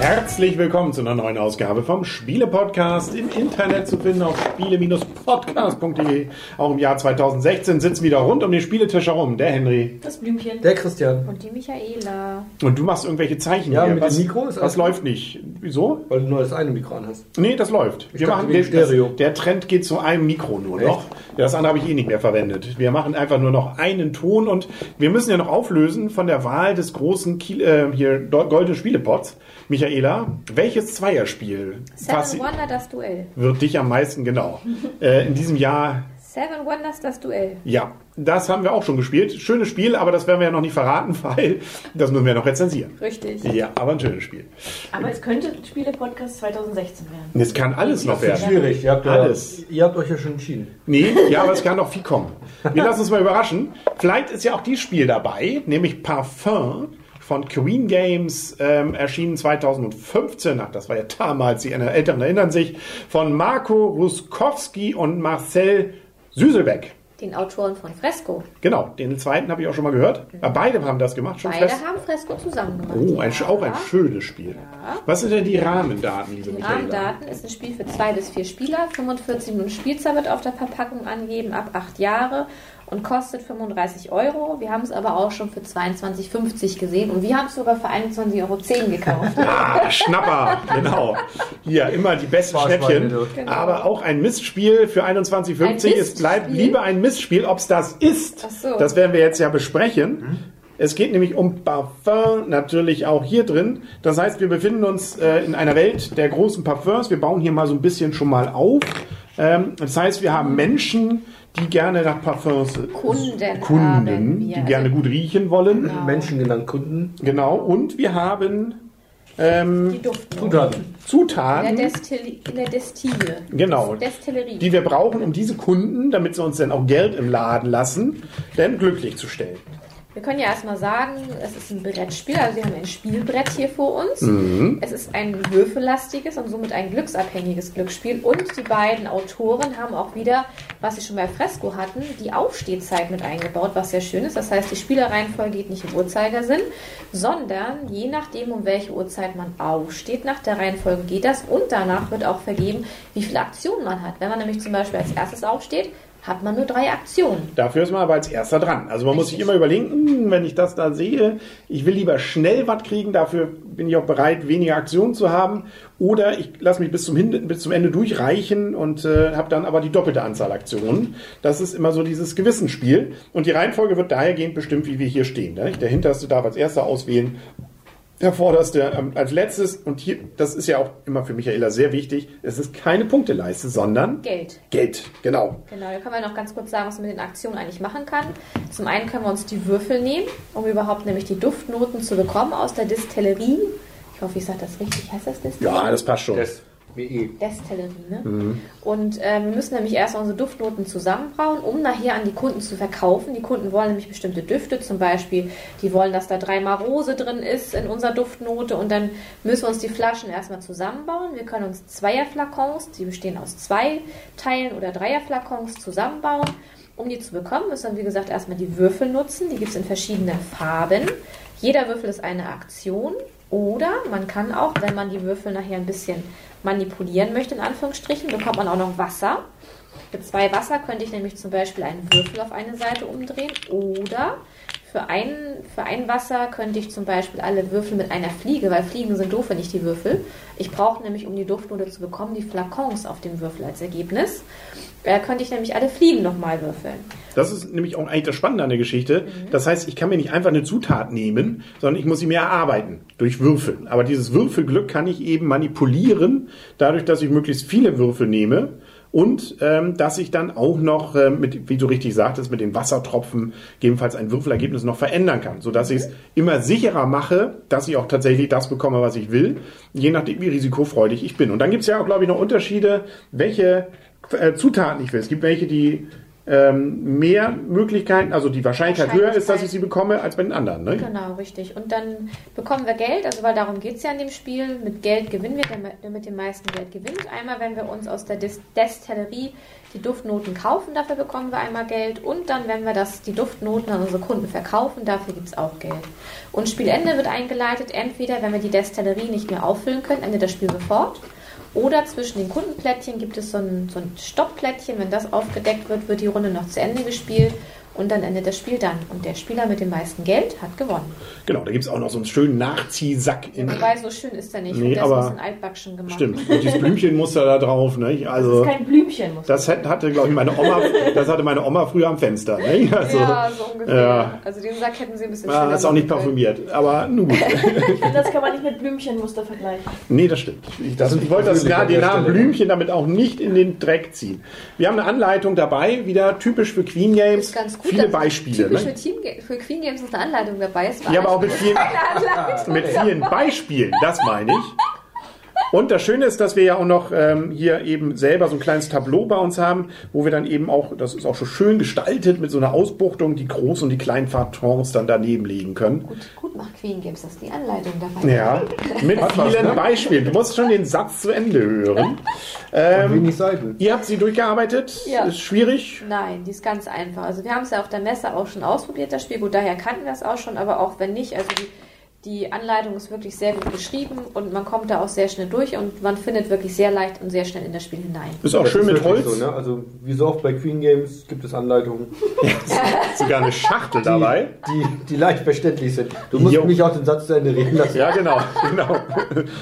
Herzlich willkommen zu einer neuen Ausgabe vom Spiele-Podcast im Internet zu finden auf spiele-podcast.de. Auch im Jahr 2016 sitzen wieder rund um den Spieletisch herum der Henry. Das Blümchen. Der Christian. Und die Michaela. Und du machst irgendwelche Zeichen Ja, hier. mit was, dem Mikro ist Was alles- läuft nicht? Wieso? Weil du nur das eine Mikro an hast. Nee, das läuft. Ich dachte, wegen den- Stereo. Das, der Trend geht zu einem Mikro nur Echt? noch. Ja, das andere habe ich eh nicht mehr verwendet. Wir machen einfach nur noch einen Ton und wir müssen ja noch auflösen von der Wahl des großen Kiel, äh, hier Do- goldenen Spielepots. Michaela, welches Zweierspiel Seven passi- Wonder das Duell. wird dich am meisten genau äh, in diesem Jahr? Seven Wonders das Duell. Ja, das haben wir auch schon gespielt. Schönes Spiel, aber das werden wir ja noch nicht verraten, weil das müssen wir noch rezensieren. Richtig. Ja, aber ein schönes Spiel. Aber es könnte Spiele-Podcast 2016 werden. Es kann alles noch werden. Schwierig. Ihr habt, ja, Alles. ihr habt euch ja schon entschieden. Nee, ja, aber es kann noch viel kommen. Wir lassen uns mal überraschen. Vielleicht ist ja auch dieses Spiel dabei, nämlich Parfum von Queen Games, ähm, erschienen 2015. Ach, das war ja damals, die Älteren erinnern sich, von Marco Ruskowski und Marcel Süselbeck. Den Autoren von Fresco. Genau, den zweiten habe ich auch schon mal gehört. Aber beide haben das gemacht. Schon Beide fest. haben Fresco zusammen gemacht. Oh, ein, Ja. auch ein schönes Spiel. Was sind denn die Rahmendaten, liebe Die? Rahmendaten ist ein Spiel für zwei bis vier Spieler. 45 Minuten Spielzeit wird auf der Verpackung angeben, ab acht Jahre und kostet 35 Euro. Wir haben es aber auch schon für 22,50 gesehen und wir haben es sogar für 21,10 Euro gekauft. Ah, Schnapper, genau. Hier immer die besten Schnäppchen. Genau. Aber auch ein Mistspiel für 21,50. Ein Es bleibt lieber ein Mistspiel. Ob es das ist, Ach so. das werden wir jetzt ja besprechen. Es geht nämlich um Parfum, natürlich auch hier drin. Das heißt, wir befinden uns äh, in einer Welt der großen Parfums. Wir bauen hier mal so ein bisschen schon mal auf. Ähm, das heißt, wir haben Menschen, die gerne nach Parfums Kunden Kunden die Also- gerne gut riechen wollen. Genau. Menschen genannt Kunden. Genau. Und wir haben ähm, Die Duftnoten. Zutaten. In der, Zutaten, Destilli in der Destille. Genau. Destillerie. die wir brauchen, um diese Kunden, damit sie uns dann auch Geld im Laden lassen, dann glücklich zu stellen. Wir können ja erstmal sagen, es ist ein Brettspiel, also wir haben ein Spielbrett hier vor uns. Es ist ein würfellastiges und somit ein glücksabhängiges Glücksspiel. Und die beiden Autoren haben auch wieder, was sie schon bei Fresco hatten, die Aufstehzeit mit eingebaut, was sehr schön ist. Das heißt, die Spielereihenfolge geht nicht im Uhrzeigersinn, sondern je nachdem, um welche Uhrzeit man aufsteht, nach der Reihenfolge geht das. Und danach wird auch vergeben, wie viele Aktionen man hat. Wenn man nämlich zum Beispiel als erstes aufsteht, hat man nur drei Aktionen. Dafür ist man aber als erster dran. Also man muss sich Richtig. immer überlegen, hm, wenn ich das da sehe, ich will lieber schnell was kriegen, dafür bin ich auch bereit, weniger Aktionen zu haben. Oder ich lasse mich bis zum, Hin bis zum Ende durchreichen und äh, habe dann aber die doppelte Anzahl Aktionen. Das ist immer so dieses Gewissensspiel. Und die Reihenfolge wird dahergehend bestimmt, wie wir hier stehen. Ne? Der Hinterste darf als erster auswählen, der Vorderste ähm, als letztes. Und hier, das ist ja auch immer für Michaela sehr wichtig, es ist keine Punkteleiste, sondern Geld. Geld. Genau. Genau, da können wir noch ganz kurz sagen, was man mit den Aktionen eigentlich machen kann. Zum einen können wir uns die Würfel nehmen, um überhaupt nämlich die Duftnoten zu bekommen aus der Distillerie. Ich hoffe, ich sage das richtig. Heißt das Distillerie? Ja, das passt schon. Das. Destillerie, ne? Und äh, wir müssen nämlich erst unsere Duftnoten zusammenbrauen, um nachher an die Kunden zu verkaufen. Die Kunden wollen nämlich bestimmte Düfte, zum Beispiel, die wollen, dass da dreimal Rose drin ist in unserer Duftnote und dann müssen wir uns die Flaschen erstmal zusammenbauen. Wir können uns Zweierflakons, die bestehen aus zwei Teilen oder Dreierflakons, zusammenbauen. Um die zu bekommen, müssen wir, wie gesagt, erstmal die Würfel nutzen. Die gibt es in verschiedenen Farben. Jeder Würfel ist eine Aktion. Oder man kann auch, wenn man die Würfel nachher ein bisschen manipulieren möchte, in Anführungsstrichen, bekommt man auch noch Wasser. Für zwei Wasser könnte ich nämlich zum Beispiel einen Würfel auf eine Seite umdrehen. Oder für ein, für ein Wasser könnte ich zum Beispiel alle Würfel mit einer Fliege, weil Fliegen sind doof, wenn ich die Würfel. Ich brauche nämlich, um die Duftnote zu bekommen, die Flakons auf dem Würfel als Ergebnis. Da könnte ich nämlich alle Fliegen nochmal würfeln. Das ist nämlich auch eigentlich das Spannende an der Geschichte. Das heißt, ich kann mir nicht einfach eine Zutat nehmen, sondern ich muss sie mir erarbeiten durch Würfeln. Aber dieses Würfelglück kann ich eben manipulieren, dadurch, dass ich möglichst viele Würfel nehme und ähm, dass ich dann auch noch, ähm, mit, wie du richtig sagtest, mit den Wassertropfen gegebenenfalls ein Würfelergebnis noch verändern kann, sodass ich es immer sicherer mache, dass ich auch tatsächlich das bekomme, was ich will, je nachdem, wie risikofreudig ich bin. Und dann gibt es ja auch, glaube ich, noch Unterschiede, welche äh, Zutaten ich will. Es gibt welche, die ähm, mehr Möglichkeiten, also die Wahrscheinlichkeit höher ist, dass ich Wahrscheinlichkeit. sie bekomme, als bei den anderen. Ne? Genau, richtig. Und dann bekommen wir Geld, also weil darum geht es ja in dem Spiel. Mit Geld gewinnen wir, der mit dem meisten Geld gewinnt. Einmal, wenn wir uns aus der Dis Destillerie die Duftnoten kaufen, dafür bekommen wir einmal Geld. Und dann, wenn wir das, die Duftnoten an unsere Kunden verkaufen, dafür gibt es auch Geld. Und Spielende wird eingeleitet, entweder wenn wir die Destillerie nicht mehr auffüllen können, endet das Spiel sofort. Oder zwischen den Kundenplättchen gibt es so ein, so ein Stoppplättchen. Wenn das aufgedeckt wird, wird die Runde noch zu Ende gespielt. Und dann endet das Spiel dann. Und der Spieler mit dem meisten Geld hat gewonnen. Genau, da gibt es auch noch so einen schönen Nachziehsack. In, Wobei, so schön ist er nicht. Nee, der ist aber- ein bisschen altbackschen gemacht. stimmt, und dieses Blümchenmuster da drauf. Ne? Das Also, ist kein Blümchen, muss das hat- hatte, glaube ich, meine Oma, das hatte meine Oma früher am Fenster. Ne? Also, ja, so ungefähr. ja. Also den Sack hätten sie ein bisschen ah, schöner ist auch nicht parfümiert, aber nun gut. Ich finde, das kann man nicht mit Blümchenmuster vergleichen. Nee, das stimmt. Ich, das, ich wollte das, ja, an den der Namen Stelle. Blümchen damit auch nicht in den Dreck ziehen. Wir haben eine Anleitung dabei, wieder typisch für Queen Games. Ist ganz gut. Viele Beispiele. Typisch Ne? für, Team, für Queen Games ist eine Anleitung dabei. Es war Ja, aber auch mit vielen, mit vielen Beispielen, das meine ich. Und das Schöne ist, dass wir ja auch noch ähm, hier eben selber so ein kleines Tableau bei uns haben, wo wir dann eben auch, das ist auch schon schön gestaltet mit so einer Ausbuchtung, die großen und die kleinen Fartons dann daneben legen können. Gut, gut macht Queen Games, dass die Anleitung dabei Ja, mit vielen Beispielen. Du musst schon den Satz zu Ende hören. Ähm, Wenig Seiten. ihr habt sie durchgearbeitet. Ja. Ist schwierig. Nein, die ist ganz einfach. Also wir haben es ja auf der Messe auch schon ausprobiert, das Spiel. Gut, daher kannten wir es auch schon, aber auch wenn nicht, also die, die Anleitung ist wirklich sehr gut geschrieben und man kommt da auch sehr schnell durch und man findet wirklich sehr leicht und sehr schnell in das Spiel hinein. Ist auch Das schön ist mit Holz. So, ne? Also wie so oft bei Queen Games gibt es Anleitungen, Sogar eine Schachtel die, dabei. die, die leicht verständlich sind. Du musst Jo. mich auch den Satz zu Ende reden lassen. Ja, genau, genau.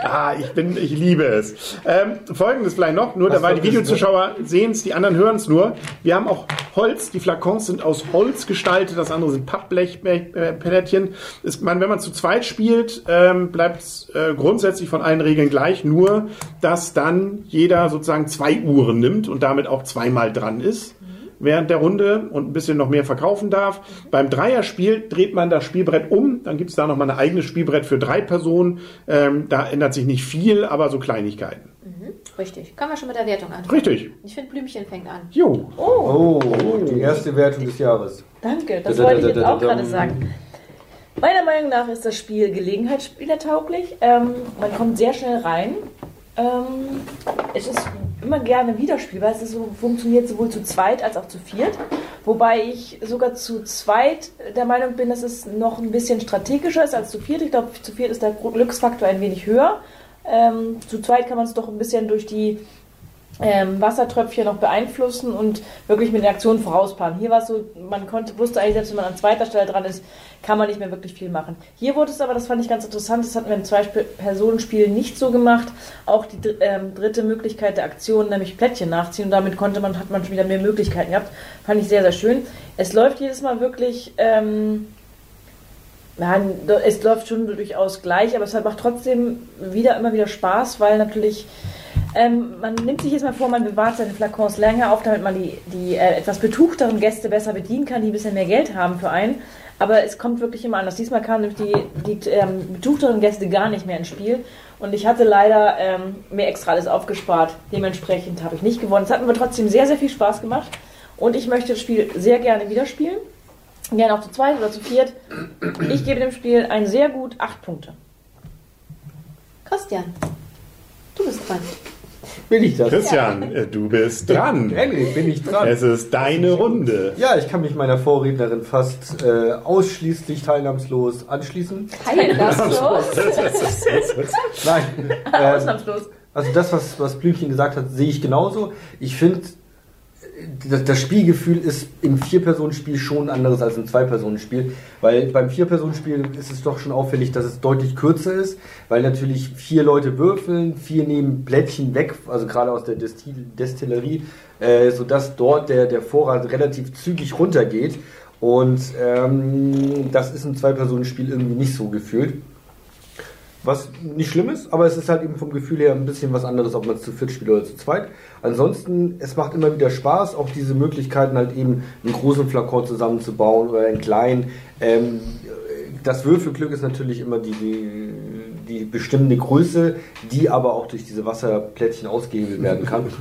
Ah, ich bin, ich liebe es. Ähm, Folgendes vielleicht noch, nur Was dabei die das, Videozuschauer sehen es, die anderen hören es nur. Wir haben auch Holz, die Flakons sind aus Holz gestaltet, das andere sind Pappblechpellettchen. Ist man, wenn man zu zweit spielt, ähm, bleibt es äh, grundsätzlich von allen Regeln gleich, nur dass dann jeder sozusagen zwei Uhren nimmt und damit auch zweimal dran ist während der Runde und ein bisschen noch mehr verkaufen darf. Beim Dreierspiel dreht man das Spielbrett um, dann gibt es da nochmal ein eigenes Spielbrett für drei Personen. Ähm, da ändert sich nicht viel, aber so Kleinigkeiten. Richtig. Kommen wir schon mit der Wertung an. Richtig. Ich finde, Blümchen fängt an. Jo. Oh, die erste Wertung des Jahres. Danke, das Da, da, wollte ich jetzt auch gerade sagen. Meiner Meinung nach ist das Spiel gelegenheitsspielertauglich. Ähm, man kommt sehr schnell rein. Ähm, es ist immer gerne wiederspielbar. Es ist so, funktioniert sowohl zu zweit als auch zu viert. Wobei ich sogar zu zweit der Meinung bin, dass es noch ein bisschen strategischer ist als zu viert. Ich glaube, zu viert ist der Glücksfaktor ein wenig höher. Ähm, zu zweit kann man es doch ein bisschen durch die ähm, Wassertröpfchen noch beeinflussen und wirklich mit den Aktionen vorausplanen. Hier war es so, man konnte, wusste eigentlich, selbst wenn man an zweiter Stelle dran ist, kann man nicht mehr wirklich viel machen. Hier wurde es aber, das fand ich ganz interessant, das hatten wir im Zwei-Personen-Spiel nicht so gemacht, auch die ähm, dritte Möglichkeit der Aktion, nämlich Plättchen nachziehen und damit konnte man, hat man schon wieder mehr Möglichkeiten gehabt. Fand ich sehr, sehr schön. Es läuft jedes Mal wirklich, ähm, Nein, es läuft schon durchaus gleich, aber es macht trotzdem wieder immer wieder Spaß, weil natürlich ähm, man nimmt sich jetzt mal vor, man bewahrt seine Flakons länger auf, damit man die, die äh, etwas betuchteren Gäste besser bedienen kann, die ein bisschen mehr Geld haben für einen. Aber es kommt wirklich immer anders. Diesmal kamen nämlich die, die ähm, betuchteren Gäste gar nicht mehr ins Spiel. Und ich hatte leider ähm, mir extra alles aufgespart. Dementsprechend habe ich nicht gewonnen. Es hat mir trotzdem sehr, sehr viel Spaß gemacht. Und ich möchte das Spiel sehr gerne wieder spielen. Gerne auch zu zweit oder zu viert. Ich gebe dem Spiel ein sehr gut 8 Punkte. Christian, du bist dran. Bin ich das? Christian, äh, du bist dran. Henry, bin ich dran? Es ist deine Runde. Ja, ich kann mich meiner Vorrednerin fast äh, ausschließlich teilnahmslos anschließen. Teilnahmslos. Nein. ähm, Ausnahmslos. also das, was, was Blümchen gesagt hat, sehe ich genauso. Ich finde, das, Spielgefühl ist im Vier-Personen-Spiel schon anderes als im Zwei-Personen-Spiel, weil beim Vier-Personen-Spiel ist es doch schon auffällig, dass es deutlich kürzer ist, weil natürlich vier Leute würfeln, vier nehmen Plättchen weg, also gerade aus der Destil Destillerie, äh, sodass dort der, der Vorrat relativ zügig runtergeht. Und ähm, das ist im Zwei-Personen-Spiel irgendwie nicht so gefühlt. Was nicht schlimm ist, aber es ist halt eben vom Gefühl her ein bisschen was anderes, ob man es zu viert spielt oder zu zweit. Ansonsten, es macht immer wieder Spaß, auch diese Möglichkeiten halt eben einen großen Flakon zusammenzubauen oder einen kleinen. Ähm, das Würfelglück ist natürlich immer die, die, die bestimmende Größe, die aber auch durch diese Wasserplättchen ausgehebelt werden kann.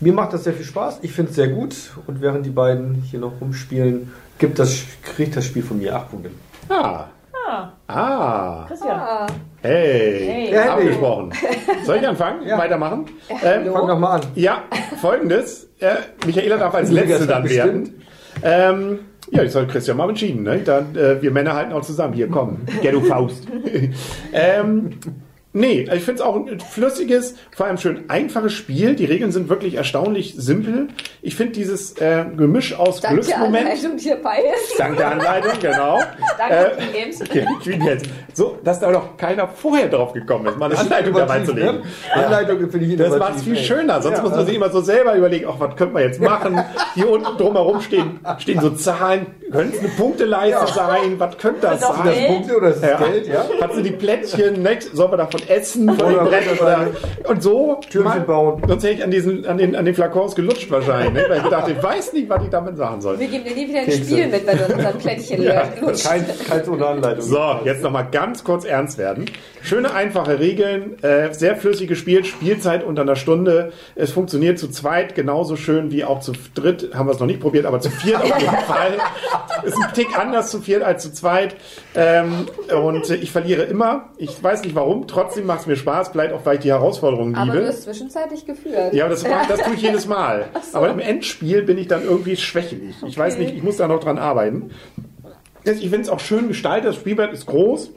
Mir macht das sehr viel Spaß. Ich finde es sehr gut. Und während die beiden hier noch rumspielen, gibt das, kriegt das Spiel von mir acht Punkte. Ah. Ah, Ah. Christian. Ah, Hey. Hey. Abgesprochen. Soll ich anfangen? Ja. Weitermachen? Ähm, Fang doch mal an. Ja, folgendes. Äh, Michaela darf als Letzte dann werden. Ähm, ja, ich soll Christian mal entschieden. Ne? Dann, äh, wir Männer halten auch zusammen. Hier, komm. Ghetto Faust. ähm, nee, ich finde es auch ein flüssiges, vor allem schön einfaches Spiel. Die Regeln sind wirklich erstaunlich simpel. Ich finde dieses äh, Gemisch aus danke Glücksmoment. Anleitung, die dabei ist. Dank der Anleitung, genau. Danke, Äh, King Games. Okay, Queen Games. So, dass da doch keiner vorher drauf gekommen ist, mal eine Anleitung dabei zu legen. ne? Anleitung finde ich Das macht es viel ey. schöner. Sonst Ja. muss man sich immer so selber überlegen, ach, was könnte man jetzt machen? Hier unten drumherum stehen, stehen so Zahlen. Könnte es eine Punkteleiste sein? Was könnte das das Sind das sein? Punkte oder ist das Ja. Geld? Ja. Hat sie die Plättchen, ne? soll man davon essen, von dem Oder Brett oder, und so. Türchen Mal- bauen. Sonst hätte ich an, diesen, an, den, an den Flakons gelutscht wahrscheinlich, ne? weil ich gedacht, ich weiß nicht, was ich damit sagen soll. Wir geben dir nie wieder ein Kekse. Spiel mit, wenn du unser Plättchen Ja, lutscht. Kein, keins ohne Anleitung. So, jetzt nochmal ganz kurz ernst werden. Schöne, einfache Regeln, äh, sehr flüssig gespielt, Spielzeit unter einer Stunde. Es funktioniert zu zweit genauso schön wie auch zu dritt. Haben wir es noch nicht probiert, aber zu viert auf jeden Fall. Ist ein Tick anders zu viert als zu zweit. Ähm, und äh, ich verliere immer. Ich weiß nicht warum. Trotzdem macht es mir Spaß. Vielleicht auch, weil ich die Herausforderungen Aber du liebe. hast zwischenzeitlich geführt. Ja, das, das tue ich jedes Mal. Aber im Endspiel bin ich dann irgendwie schwächelig. Ich weiß nicht, ich muss da noch dran arbeiten. Ich finde es auch schön gestaltet. Das Spielbrett ist groß.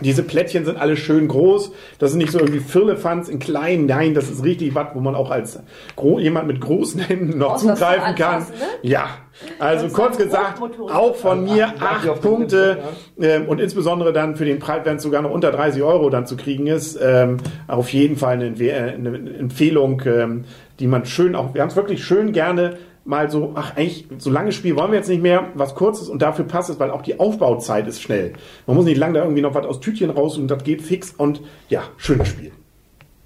Diese Plättchen sind alle schön groß. Das sind nicht so irgendwie Firlefanz in klein. Nein, das ist richtig was, wo man auch als jemand mit großen Händen noch zum zugreifen kann. Anfassen, ne? Ja, also kurz gesagt, auch von mir Ach, acht Punkte. Ähm, und insbesondere dann für den Preis, wenn es sogar noch unter 30 Euro dann zu kriegen ist, ähm, auf jeden Fall eine, äh, eine Empfehlung, ähm, die man schön auch, wir haben es wirklich schön gerne mal so, ach eigentlich, so lange Spiel wollen wir jetzt nicht mehr, was kurzes und dafür passt es, weil auch die Aufbauzeit ist schnell. Man muss nicht lange da irgendwie noch was aus Tütchen raus und das geht fix und ja, schönes Spiel.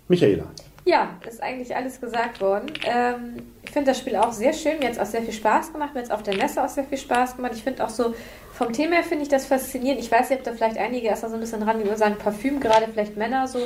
Michaela. Ja, ist eigentlich alles gesagt worden. Ähm, ich finde das Spiel auch sehr schön. Mir hat es auch sehr viel Spaß gemacht. Mir hat es auf der Messe auch sehr viel Spaß gemacht. Ich finde auch so, vom Thema her finde ich das faszinierend. Ich weiß nicht, ob da vielleicht einige erst mal so ein bisschen dran, wie wir sagen, Parfüm, gerade vielleicht Männer so,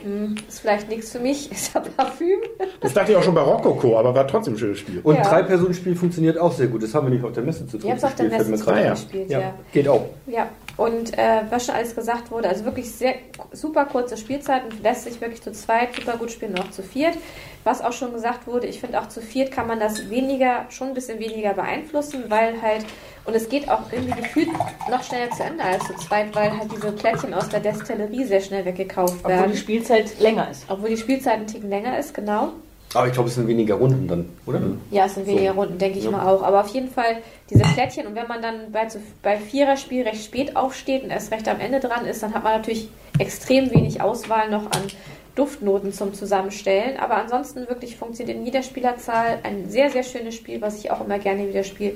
hm, ist vielleicht nichts für mich. Ist ja Parfüm. Das dachte ich auch schon bei Rokoko, aber war trotzdem ein schönes Spiel. Und Ja. Drei-Personen-Spiel funktioniert auch sehr gut. Das haben wir nicht auf der Messe zu tun. Ihr habt es auf der Messe ein. gespielt, Ja, ja. geht auch. Ja, und äh, was schon alles gesagt wurde, also wirklich sehr super kurze Spielzeiten, lässt sich wirklich zu zweit super gut spielen und auch zu viert. Was auch schon gesagt wurde, ich finde auch zu viert kann man das weniger, schon ein bisschen weniger beeinflussen, weil halt, und es geht auch irgendwie gefühlt noch schneller zu Ende als zu zweit, weil halt diese Plättchen aus der Destillerie sehr schnell weggekauft Obwohl werden. die Spielzeit länger ist. Obwohl die Spielzeit ein Ticken länger ist, genau. Aber ich glaube, es sind weniger Runden dann, oder? Ja, es sind weniger Runden, denke ich mal auch. Aber auf jeden Fall diese Plättchen und wenn man dann bei, zu, bei Viererspiel recht spät aufsteht und erst recht am Ende dran ist, dann hat man natürlich extrem wenig Auswahl noch an Duftnoten zum Zusammenstellen. Aber ansonsten wirklich funktioniert in jeder Spielerzahl ein sehr, sehr schönes Spiel, was ich auch immer gerne wieder spiele.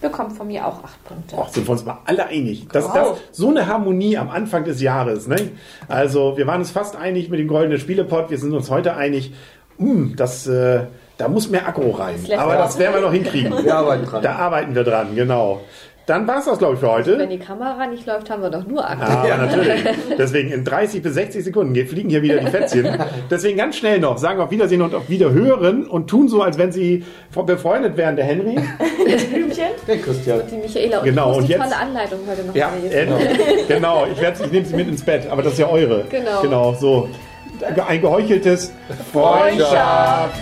Bekommt von mir auch acht Punkte. Och, sind wir uns mal alle einig. Das, Wow. das, so eine Harmonie am Anfang des Jahres. Ne? Also wir waren uns fast einig mit dem goldenen Spielepot. Wir sind uns heute einig. Hm, das, äh, da muss mehr Akku rein. lässt Aber das werden wir noch hinkriegen. Wir arbeiten dran. Da arbeiten wir dran, genau. Dann war es das, glaube ich, für Wenn heute. die Kamera nicht läuft, haben wir doch nur Akku. Ah, natürlich. Deswegen in 30 bis 60 Sekunden fliegen hier wieder die Fätzchen. Deswegen ganz schnell noch sagen auf Wiedersehen und auf Wiederhören und tun so, als wenn sie befreundet wären, der Henry. Blümchen? Der Christian. Die Michaela und Genau, ich muss und die jetzt- tolle Anleitung heute noch Ja, lesen. äh, genau. Ich, ich nehme sie mit ins Bett, aber das ist ja eure. Genau. Genau, so. Ein geheucheltes Freundschaft.